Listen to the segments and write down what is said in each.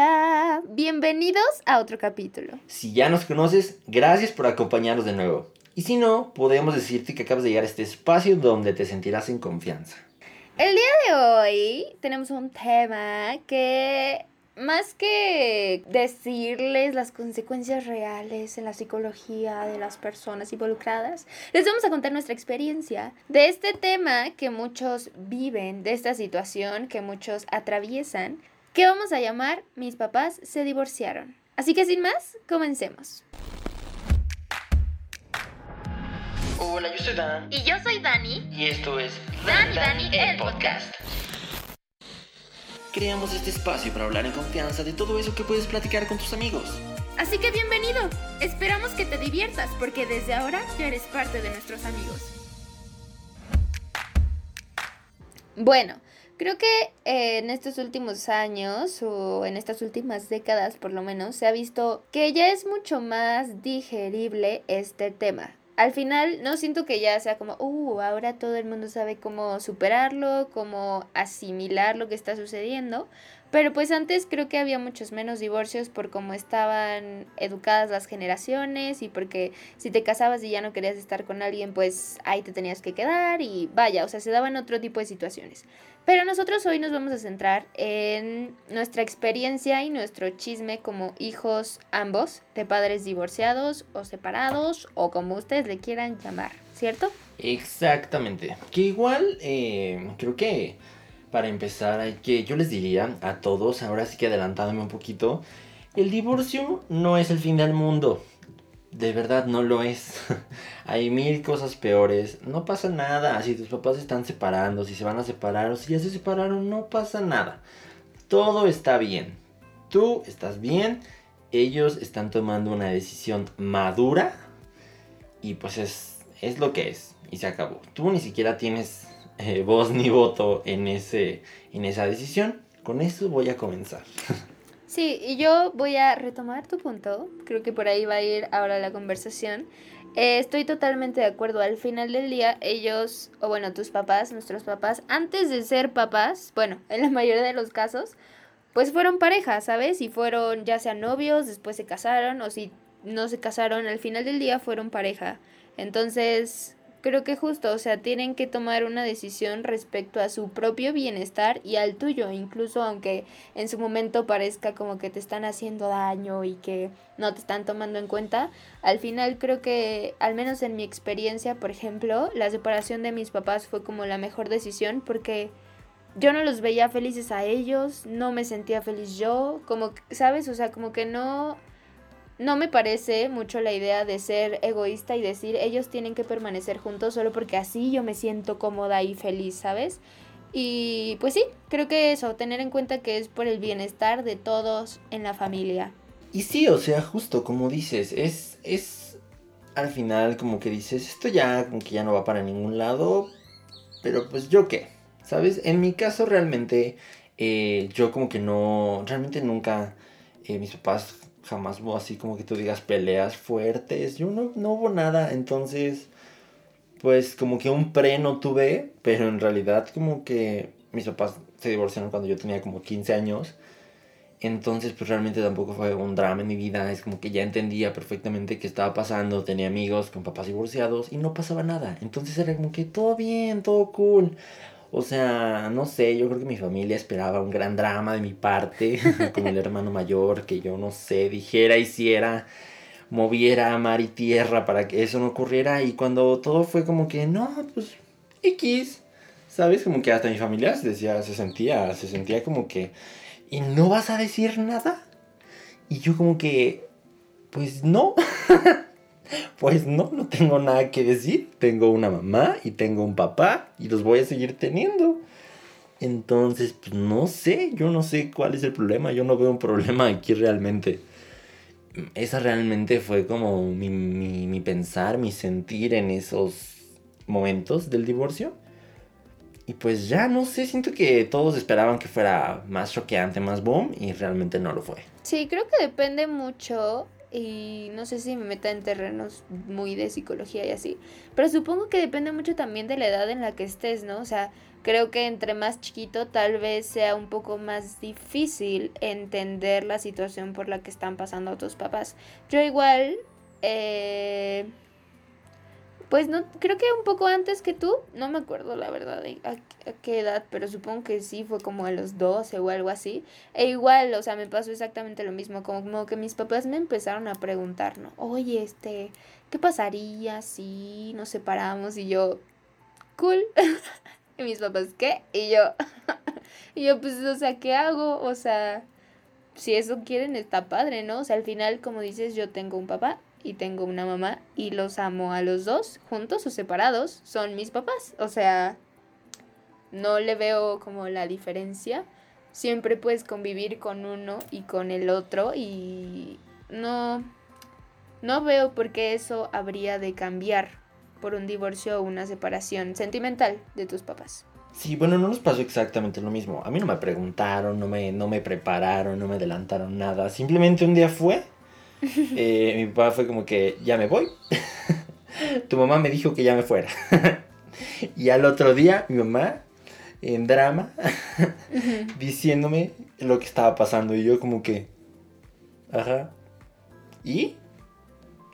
Hola, bienvenidos a otro capítulo. Si ya nos conoces, gracias por acompañarnos de nuevo. Y si no, podemos decirte que acabas de llegar a este espacio donde te sentirás en confianza. El día de hoy tenemos un tema que más que decirles las consecuencias reales en la psicología de las personas involucradas, les vamos a contar nuestra experiencia de este tema que muchos viven, de esta situación que muchos atraviesan, que vamos a llamar Mis papás se divorciaron. Así que sin más, comencemos. Hola, yo soy Dan. Y yo soy Dani. Y esto es Dan y Dani, el podcast. Creamos este espacio para hablar en confianza de todo eso que puedes platicar con tus amigos. Así que bienvenido. Esperamos que te diviertas porque desde ahora ya eres parte de nuestros amigos. Bueno, creo que eh, en estos últimos años o en estas últimas décadas por lo menos se ha visto que ya es mucho más digerible este tema al final no siento que ya sea como, uh, ahora todo el mundo sabe cómo superarlo, cómo asimilar lo que está sucediendo. Pero pues antes creo que había muchos menos divorcios por cómo estaban educadas las generaciones y porque si te casabas y ya no querías estar con alguien, pues ahí te tenías que quedar y vaya, o sea, se daban otro tipo de situaciones. Pero nosotros hoy nos vamos a centrar en nuestra experiencia y nuestro chisme como hijos ambos, de padres divorciados o separados o como ustedes le quieran llamar, ¿cierto? Exactamente. Que igual, eh, creo que para empezar, que yo les diría a todos, ahora sí que adelantándome un poquito, el divorcio no es el fin del mundo. De verdad no lo es. Hay mil cosas peores. No pasa nada. Si tus papás se están separando, si se van a separar o si ya se separaron, no pasa nada. Todo está bien. Tú estás bien. Ellos están tomando una decisión madura. Y pues es, es lo que es. Y se acabó. Tú ni siquiera tienes eh, voz ni voto en, ese, en esa decisión. Con eso voy a comenzar. Sí, y yo voy a retomar tu punto. Creo que por ahí va a ir ahora la conversación. Eh, estoy totalmente de acuerdo. Al final del día, ellos, o bueno, tus papás, nuestros papás, antes de ser papás, bueno, en la mayoría de los casos, pues fueron pareja, ¿sabes? Y fueron ya sean novios, después se casaron, o si no se casaron, al final del día fueron pareja. Entonces, creo que justo, o sea, tienen que tomar una decisión respecto a su propio bienestar y al tuyo, incluso aunque en su momento parezca como que te están haciendo daño y que no te están tomando en cuenta, al final creo que, al menos en mi experiencia, por ejemplo, la separación de mis papás fue como la mejor decisión porque yo no los veía felices a ellos, no me sentía feliz yo, como, ¿sabes? O sea, como que no no me parece mucho la idea de ser egoísta y decir ellos tienen que permanecer juntos solo porque así yo me siento cómoda y feliz, ¿sabes? Y pues sí, creo que eso, tener en cuenta que es por el bienestar de todos en la familia. Y sí, o sea, justo como dices, es, es al final como que dices, esto ya como que ya no va para ningún lado, pero pues yo qué, ¿sabes? En mi caso realmente, eh, yo como que no, realmente nunca, eh, mis papás jamás hubo así como que tú digas peleas fuertes. Yo no, no hubo nada. Entonces, pues como que un pre no tuve, pero en realidad como que mis papás se divorciaron cuando yo tenía como 15 años. Entonces, pues realmente tampoco fue un drama en mi vida. Es como que ya entendía perfectamente qué estaba pasando. Tenía amigos con papás divorciados y no pasaba nada. Entonces era como que todo bien, todo cool. O sea, no sé, yo creo que mi familia esperaba un gran drama de mi parte, con el hermano mayor, que yo no sé, dijera, hiciera, moviera mar y tierra para que eso no ocurriera. Y cuando todo fue como que, no, pues, X, ¿sabes? Como que hasta mi familia se decía, se sentía, se sentía como que, ¿y no vas a decir nada? Y yo como que, pues no. Pues no, no tengo nada que decir. Tengo una mamá y tengo un papá y los voy a seguir teniendo. Entonces, pues no sé, yo no sé cuál es el problema. Yo no veo un problema aquí realmente. Esa realmente fue como mi, mi, mi pensar, mi sentir en esos momentos del divorcio. Y pues ya no sé, siento que todos esperaban que fuera más choqueante, más boom, y realmente no lo fue. Sí, creo que depende mucho y no sé si me meta en terrenos muy de psicología y así, pero supongo que depende mucho también de la edad en la que estés, ¿no? O sea, creo que entre más chiquito tal vez sea un poco más difícil entender la situación por la que están pasando tus papás. Yo igual, eh, pues no, creo que un poco antes que tú, no me acuerdo la verdad a, qué edad, pero supongo que sí, fue como a los 12 o algo así. E igual, o sea, me pasó exactamente lo mismo, como, como que mis papás me empezaron a preguntar, ¿no? Oye, este, ¿qué pasaría si nos separamos? Y yo, cool. Y mis papás, ¿qué? Y yo, y yo, pues, o sea, ¿qué hago? O sea, si eso quieren, está padre, ¿no? O sea, al final, como dices, yo tengo un papá y tengo una mamá y los amo a los dos, juntos o separados, son mis papás. O sea, no le veo como la diferencia. Siempre puedes convivir con uno y con el otro y no, no veo por qué eso habría de cambiar por un divorcio o una separación sentimental de tus papás. Sí, bueno, no nos pasó exactamente lo mismo. A mí no me preguntaron, no me, no me prepararon, no me adelantaron nada. Simplemente un día fue. Eh, mi papá fue como que ya me voy. tu mamá me dijo que ya me fuera. y al otro día mi mamá en drama diciéndome lo que estaba pasando y yo como que ajá y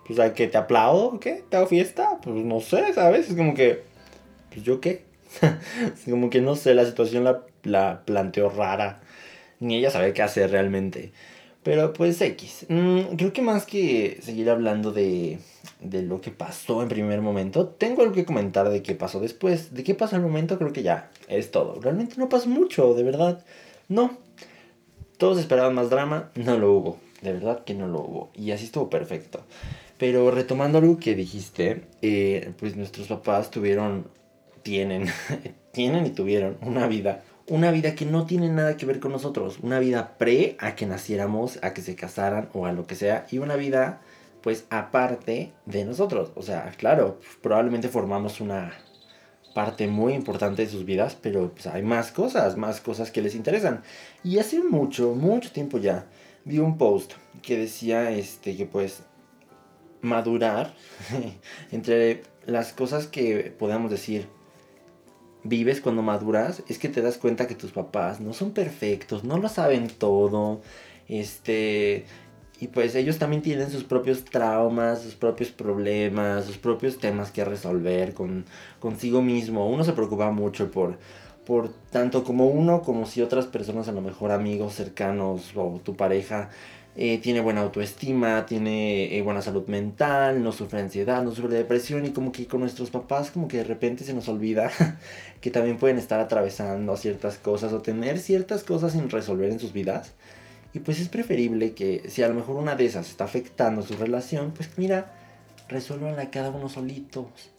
pues sea, que te aplaudo, o ¿qué? ¿Te hago fiesta? Pues no sé, ¿sabes? Es como que, pues yo qué. como que no sé, la situación la, la planteó rara. Ni ella sabe qué hacer realmente. Pero pues X. Mm, creo que más que seguir hablando de, de lo que pasó en primer momento, tengo algo que comentar de qué pasó después. De qué pasó el momento, creo que ya es todo. Realmente no pasó mucho, de verdad. No. Todos esperaban más drama, no lo hubo. De verdad que no lo hubo. Y así estuvo perfecto. Pero retomando algo que dijiste, eh, pues nuestros papás tuvieron, tienen, tienen y tuvieron una vida, una vida que no tiene nada que ver con nosotros, una vida pre a que naciéramos, a que se casaran o a lo que sea, y una vida pues aparte de nosotros. O sea, claro, probablemente formamos una parte muy importante de sus vidas, pero pues hay más cosas, más cosas que les interesan. Y hace mucho, mucho tiempo ya vi un post que decía este que pues madurar, entre las cosas que podemos decir, vives cuando maduras, es que te das cuenta que tus papás no son perfectos, no lo saben todo, este, y pues ellos también tienen sus propios traumas, sus propios problemas, sus propios temas que resolver con, consigo mismo. Uno se preocupa mucho por, por tanto como uno, como si otras personas, a lo mejor amigos cercanos o tu pareja, eh, tiene buena autoestima, tiene eh, buena salud mental, no sufre ansiedad, no sufre depresión y como que con nuestros papás como que de repente se nos olvida que también pueden estar atravesando ciertas cosas o tener ciertas cosas sin resolver en sus vidas. Y pues es preferible que si a lo mejor una de esas está afectando su relación, pues mira, resuelvanla cada uno solitos.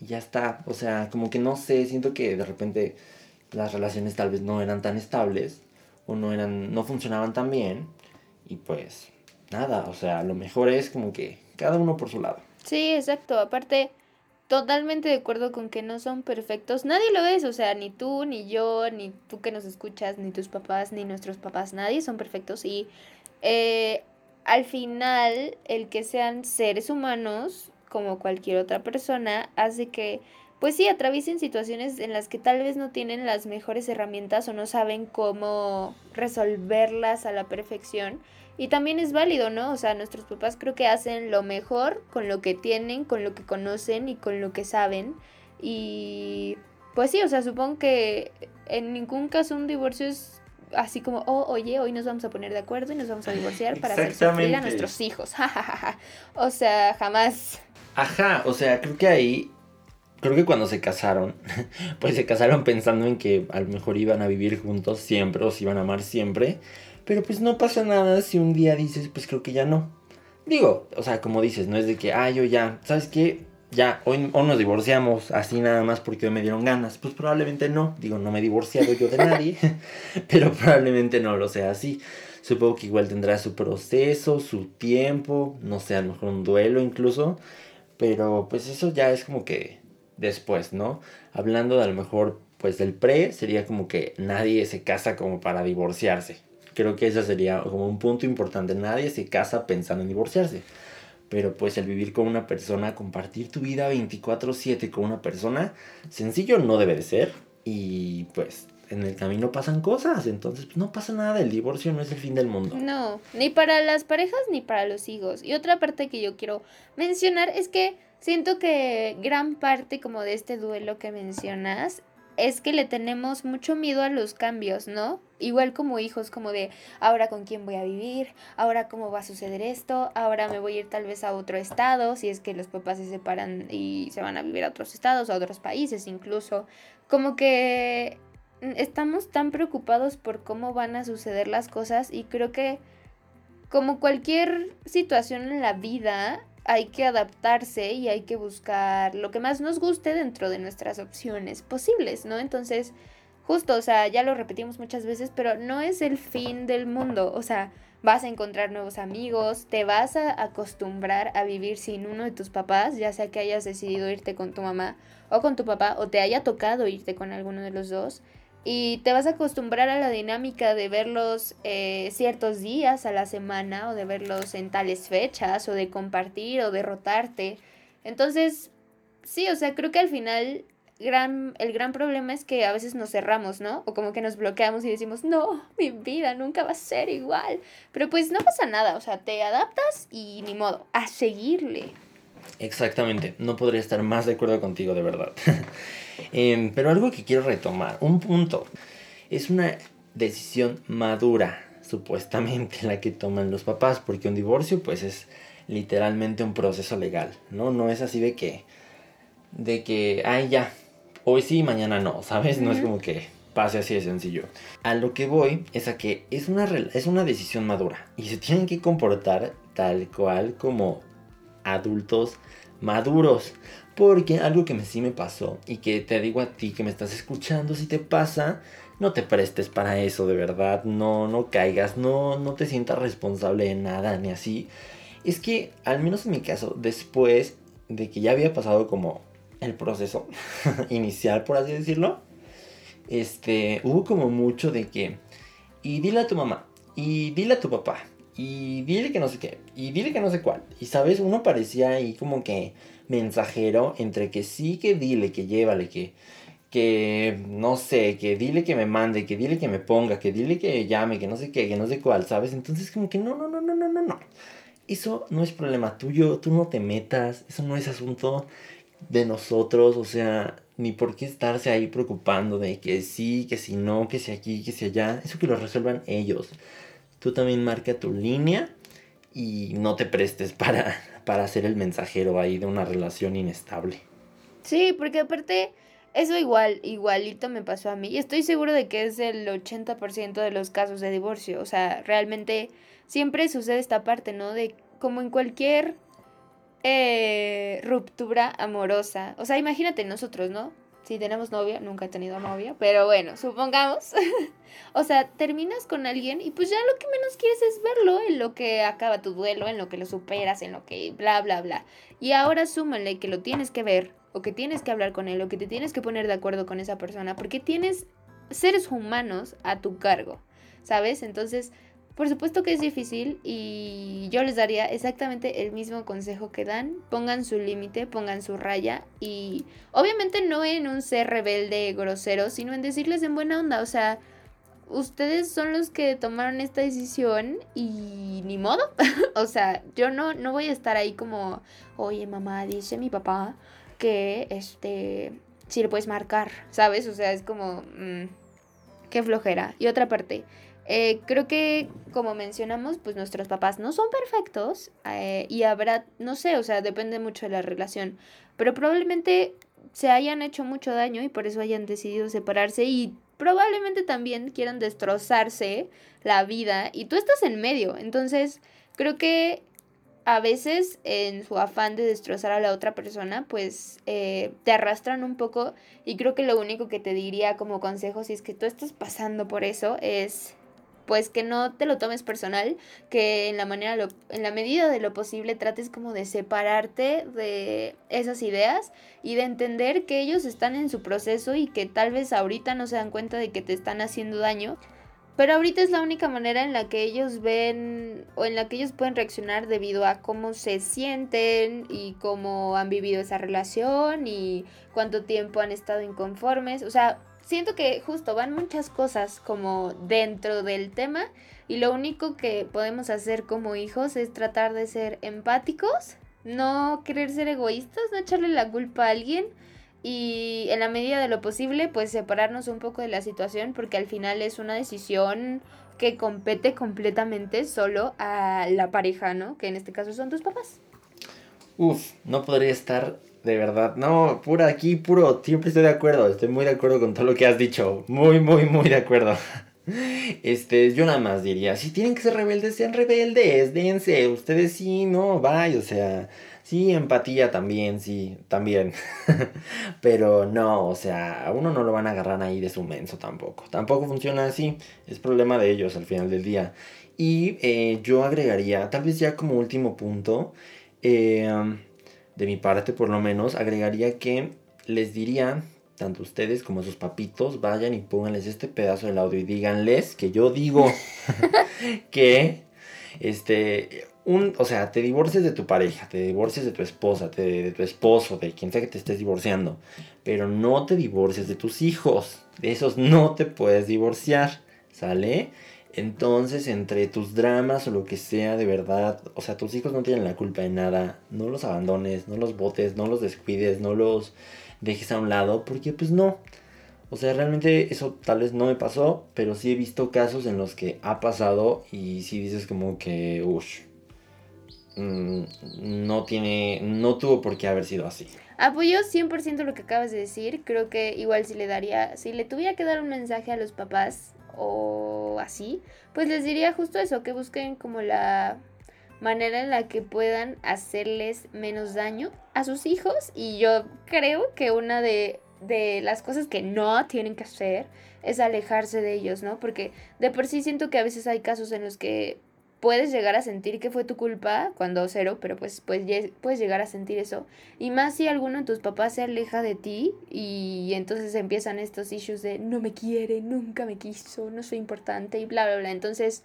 Y ya está. O sea, como que no sé, siento que de repente las relaciones tal vez no eran tan estables o no eran no funcionaban tan bien y pues nada, o sea, lo mejor es como que cada uno por su lado. Sí, exacto. Aparte, totalmente de acuerdo con que no son perfectos. Nadie lo es, o sea, ni tú, ni yo, ni tú que nos escuchas, ni tus papás, ni nuestros papás, nadie son perfectos. Y eh, al final, el que sean seres humanos, como cualquier otra persona, hace que, pues sí, atraviesen situaciones en las que tal vez no tienen las mejores herramientas o no saben cómo resolverlas a la perfección. Y también es válido, ¿no? O sea, nuestros papás creo que hacen lo mejor con lo que tienen, con lo que conocen y con lo que saben. Y pues sí, o sea, supongo que en ningún caso un divorcio es así como, oh, oye, hoy nos vamos a poner de acuerdo y nos vamos a divorciar para hacer sufrir a nuestros hijos. o sea, jamás. Ajá, o sea, creo que ahí, creo que cuando se casaron, pues se casaron pensando en que a lo mejor iban a vivir juntos siempre o se iban a amar siempre. Pero pues no pasa nada si un día dices, pues creo que ya no. Digo, o sea, como dices, no es de que, ah, yo ya, ¿sabes qué? Ya, hoy, hoy nos divorciamos así nada más porque hoy me dieron ganas. Pues probablemente no. Digo, no me he divorciado yo de nadie, pero probablemente no lo sea así. Supongo que igual tendrá su proceso, su tiempo, no sé, a lo mejor un duelo incluso. Pero pues eso ya es como que después, ¿no? Hablando de a lo mejor pues del pre, sería como que nadie se casa como para divorciarse. Creo que ese sería como un punto importante. Nadie se casa pensando en divorciarse. Pero pues el vivir con una persona, compartir tu vida 24/7 con una persona, sencillo no debe de ser. y pues en el camino pasan cosas, entonces pues, no pasa nada, el divorcio no es el fin del mundo. No, ni para las parejas ni para los hijos. Y otra parte que yo quiero mencionar es que siento que gran parte como de este duelo que mencionas es que le tenemos mucho miedo a los cambios, ¿no? Igual como hijos, como de ahora con quién voy a vivir, ahora cómo va a suceder esto, ahora me voy a ir tal vez a otro estado, si es que los papás se separan y se van a vivir a otros estados, a otros países incluso. Como que estamos tan preocupados por cómo van a suceder las cosas y creo que como cualquier situación en la vida hay que adaptarse y hay que buscar lo que más nos guste dentro de nuestras opciones posibles, ¿no? Entonces, justo, o sea, ya lo repetimos muchas veces, pero no es el fin del mundo, o sea, vas a encontrar nuevos amigos, te vas a acostumbrar a vivir sin uno de tus papás, ya sea que hayas decidido irte con tu mamá o con tu papá, o te haya tocado irte con alguno de los dos y te vas a acostumbrar a la dinámica de verlos eh, ciertos días a la semana o de verlos en tales fechas o de compartir o derrotarte. Entonces, sí, o sea, creo que al final gran, el gran problema es que a veces nos cerramos, ¿no? O como que nos bloqueamos y decimos, no, mi vida nunca va a ser igual. Pero pues no pasa nada, o sea, te adaptas y ni modo, a seguirle. Exactamente, no podría estar más de acuerdo contigo, de verdad. Em, pero algo que quiero retomar, un punto, es una decisión madura, supuestamente, la que toman los papás, porque un divorcio pues es literalmente un proceso legal, ¿no? No es así de que, de que, ay ya, hoy sí, mañana no, ¿sabes? No es como que pase así de sencillo. A lo que voy es a que es una, es una decisión madura y se tienen que comportar tal cual como adultos maduros. Porque algo que me, sí me pasó y que te digo a ti que me estás escuchando, si te pasa, no te prestes para eso, de verdad, no, no caigas, no, no te sientas responsable de nada, ni así. Es que, al menos en mi caso, después de que ya había pasado como el proceso inicial, por así decirlo, este, hubo como mucho de que, y dile a tu mamá, y dile a tu papá, y dile que no sé qué, y dile que no sé cuál. Y sabes, uno parecía ahí como que mensajero entre que sí, que dile, que llévale, que, que no sé, que dile que me mande, que dile que me ponga, que dile que llame, que no sé qué, que no sé cuál, ¿sabes? Entonces como que no, no, no, no, no, no, no. Eso no es problema tuyo, tú no te metas, eso no es asunto de nosotros, o sea, ni por qué estarse ahí preocupando de que sí, que si no, que si aquí, que si allá, eso que lo resuelvan ellos. Tú también marca tu línea y no te prestes para, para ser el mensajero ahí de una relación inestable. Sí, porque aparte eso igual, igualito me pasó a mí y estoy seguro de que es el 80% de los casos de divorcio. O sea, realmente siempre sucede esta parte, ¿no? De como en cualquier eh, ruptura amorosa. O sea, imagínate nosotros, ¿no? Si tenemos novia, nunca he tenido novia, pero bueno, supongamos. o sea, terminas con alguien y pues ya lo que menos quieres es verlo, en lo que acaba tu duelo, en lo que lo superas, en lo que bla, bla, bla. Y ahora súmale que lo tienes que ver, o que tienes que hablar con él, o que te tienes que poner de acuerdo con esa persona, porque tienes seres humanos a tu cargo, ¿sabes? Entonces, por supuesto que es difícil y yo les daría exactamente el mismo consejo que dan. Pongan su límite, pongan su raya y obviamente no en un ser rebelde, grosero, sino en decirles en buena onda. O sea, ustedes son los que tomaron esta decisión y ni modo. o sea, yo no, no voy a estar ahí como, oye mamá, dice mi papá que este, si le puedes marcar, ¿sabes? O sea, es como, mm, qué flojera. Y otra parte eh, creo que, como mencionamos, pues nuestros papás no son perfectos eh, y habrá, no sé, o sea, depende mucho de la relación, pero probablemente se hayan hecho mucho daño y por eso hayan decidido separarse y probablemente también quieran destrozarse la vida y tú estás en medio, entonces creo que a veces en su afán de destrozar a la otra persona, pues eh, te arrastran un poco y creo que lo único que te diría como consejo si es que tú estás pasando por eso es pues que no te lo tomes personal, que en la manera en la medida de lo posible trates como de separarte de esas ideas y de entender que ellos están en su proceso y que tal vez ahorita no se dan cuenta de que te están haciendo daño, pero ahorita es la única manera en la que ellos ven o en la que ellos pueden reaccionar debido a cómo se sienten y cómo han vivido esa relación y cuánto tiempo han estado inconformes, o sea, siento que justo van muchas cosas como dentro del tema y lo único que podemos hacer como hijos es tratar de ser empáticos, no querer ser egoístas, no echarle la culpa a alguien y en la medida de lo posible pues separarnos un poco de la situación porque al final es una decisión que compete completamente solo a la pareja, ¿no? Que en este caso son tus papás. Uf, no podría estar de verdad, no, pura aquí, puro, siempre estoy de acuerdo, estoy muy de acuerdo con todo lo que has dicho, muy, muy, muy de acuerdo. Este, yo nada más diría, si tienen que ser rebeldes, sean rebeldes, dense, ustedes sí, no, vaya, o sea, sí, empatía también, sí, también. Pero no, o sea, a uno no lo van a agarrar ahí de su menso tampoco. Tampoco funciona así, es problema de ellos al final del día. Y eh, yo agregaría, tal vez ya como último punto, eh, de mi parte por lo menos, agregaría que les diría, tanto ustedes como sus papitos, vayan y pónganles este pedazo del audio y díganles que yo digo que, este, un, o sea, te divorcies de tu pareja, te divorcies de tu esposa, de tu esposo, de quien sea que te estés divorciando, pero no te divorcies de tus hijos, de esos no te puedes divorciar, ¿sale? Entonces, entre tus dramas o lo que sea, de verdad, o sea, tus hijos no tienen la culpa de nada. No los abandones, no los botes, no los descuides, no los dejes a un lado, porque pues no. O sea, realmente eso tal vez no me pasó, pero sí he visto casos en los que ha pasado y sí dices como que, uff, mm, no tiene, no tuvo por qué haber sido así. Apoyo 100% lo que acabas de decir. Creo que igual si le daría, si le tuviera que dar un mensaje a los papás o así, pues les diría justo eso, que busquen como la manera en la que puedan hacerles menos daño a sus hijos y yo creo que una de, de las cosas que no tienen que hacer es alejarse de ellos, ¿no? Porque de por sí siento que a veces hay casos en los que puedes llegar a sentir que fue tu culpa cuando cero, pero pues, pues puedes llegar a sentir eso. Y más si alguno de tus papás se aleja de ti y entonces empiezan estos issues de no me quiere, nunca me quiso, no soy importante y bla, bla, bla. Entonces,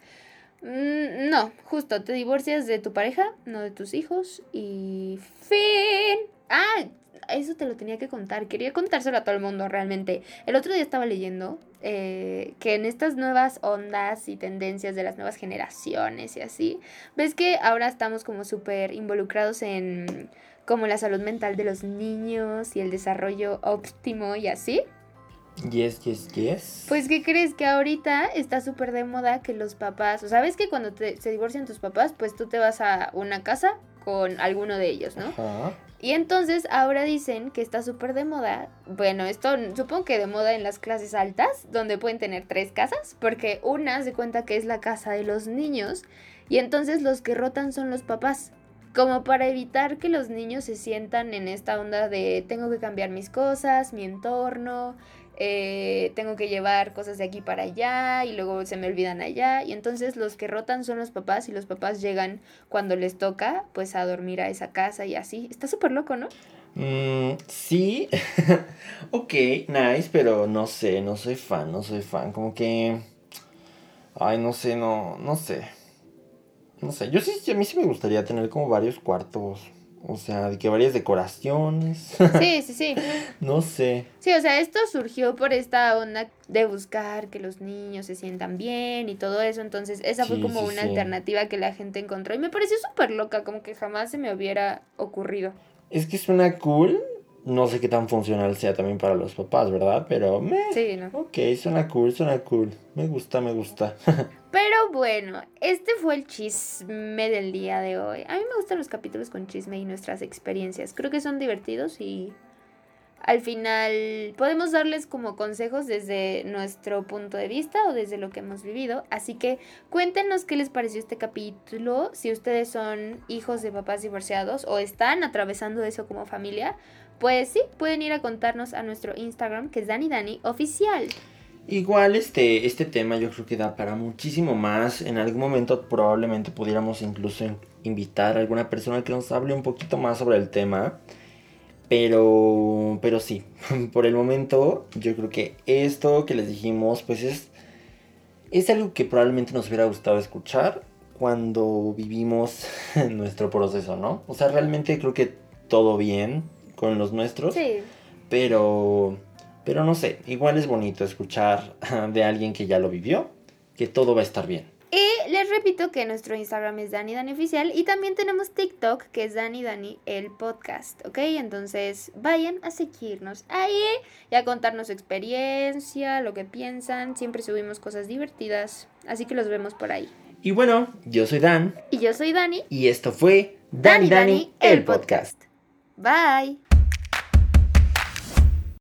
mm, no, justo, te divorcias de tu pareja, no de tus hijos y fin. Ah, eso te lo tenía que contar. Quería contárselo a todo el mundo realmente. El otro día estaba leyendo eh, que en estas nuevas ondas y tendencias de las nuevas generaciones y así, ves que ahora estamos como súper involucrados en como la salud mental de los niños y el desarrollo óptimo y así. Yes, yes, yes. Pues, ¿qué crees? Que ahorita está súper de moda que los papás, o sabes que cuando te, se divorcian tus papás, pues tú te vas a una casa con alguno de ellos, ¿no? Ajá. Y entonces ahora dicen que está súper de moda, bueno, esto supongo que de moda en las clases altas, donde pueden tener tres casas, porque una se cuenta que es la casa de los niños y entonces los que rotan son los papás, como para evitar que los niños se sientan en esta onda de tengo que cambiar mis cosas, mi entorno, eh, tengo que llevar cosas de aquí para allá y luego se me olvidan allá. Y entonces los que rotan son los papás y los papás llegan cuando les toca pues a dormir a esa casa y así. Está súper loco, ¿no? Mm, sí, ok, nice, pero no sé, no soy fan, no soy fan, como que... Ay, no sé, no, no sé. No sé, yo sí, a mí sí me gustaría tener como varios cuartos o sea, de que varias decoraciones. Sí, sí, sí. no sé. Sí, o sea, esto surgió por esta onda de buscar que los niños se sientan bien y todo eso. Entonces, esa fue como una alternativa que la gente encontró. Y me pareció súper loca, como que jamás se me hubiera ocurrido. Es que suena cool. No sé qué tan funcional sea también para los papás, ¿verdad? Pero me. Sí, ¿no? Ok, suena cool, suena cool. Me gusta, me gusta. Pero bueno, este fue el chisme del día de hoy. A mí me gustan los capítulos con chisme y nuestras experiencias. Creo que son divertidos y al final podemos darles como consejos desde nuestro punto de vista o desde lo que hemos vivido. Así que cuéntenos qué les pareció este capítulo, si ustedes son hijos de papás divorciados o están atravesando eso como familia. Pues sí, pueden ir a contarnos a nuestro Instagram que es Dani. Igual este, este tema yo creo que da para muchísimo más. En algún momento probablemente pudiéramos incluso invitar a alguna persona que nos hable un poquito más sobre el tema. Pero, pero sí, por el momento yo creo que esto que les dijimos pues es, es algo que probablemente nos hubiera gustado escuchar cuando vivimos nuestro proceso, ¿no? O sea, realmente creo que todo bien con los nuestros. Sí. Pero Pero no sé, igual es bonito escuchar de alguien que ya lo vivió, que todo va a estar bien. Y les repito que nuestro Instagram es Dani Dani Oficial y también tenemos TikTok que es Dani Dani el podcast, ¿ok? Entonces vayan a seguirnos ahí y a contarnos su experiencia, lo que piensan. Siempre subimos cosas divertidas, así que los vemos por ahí. Y bueno, yo soy Dan. Y yo soy Dani. Y esto fue Dani Dani, el podcast. Bye.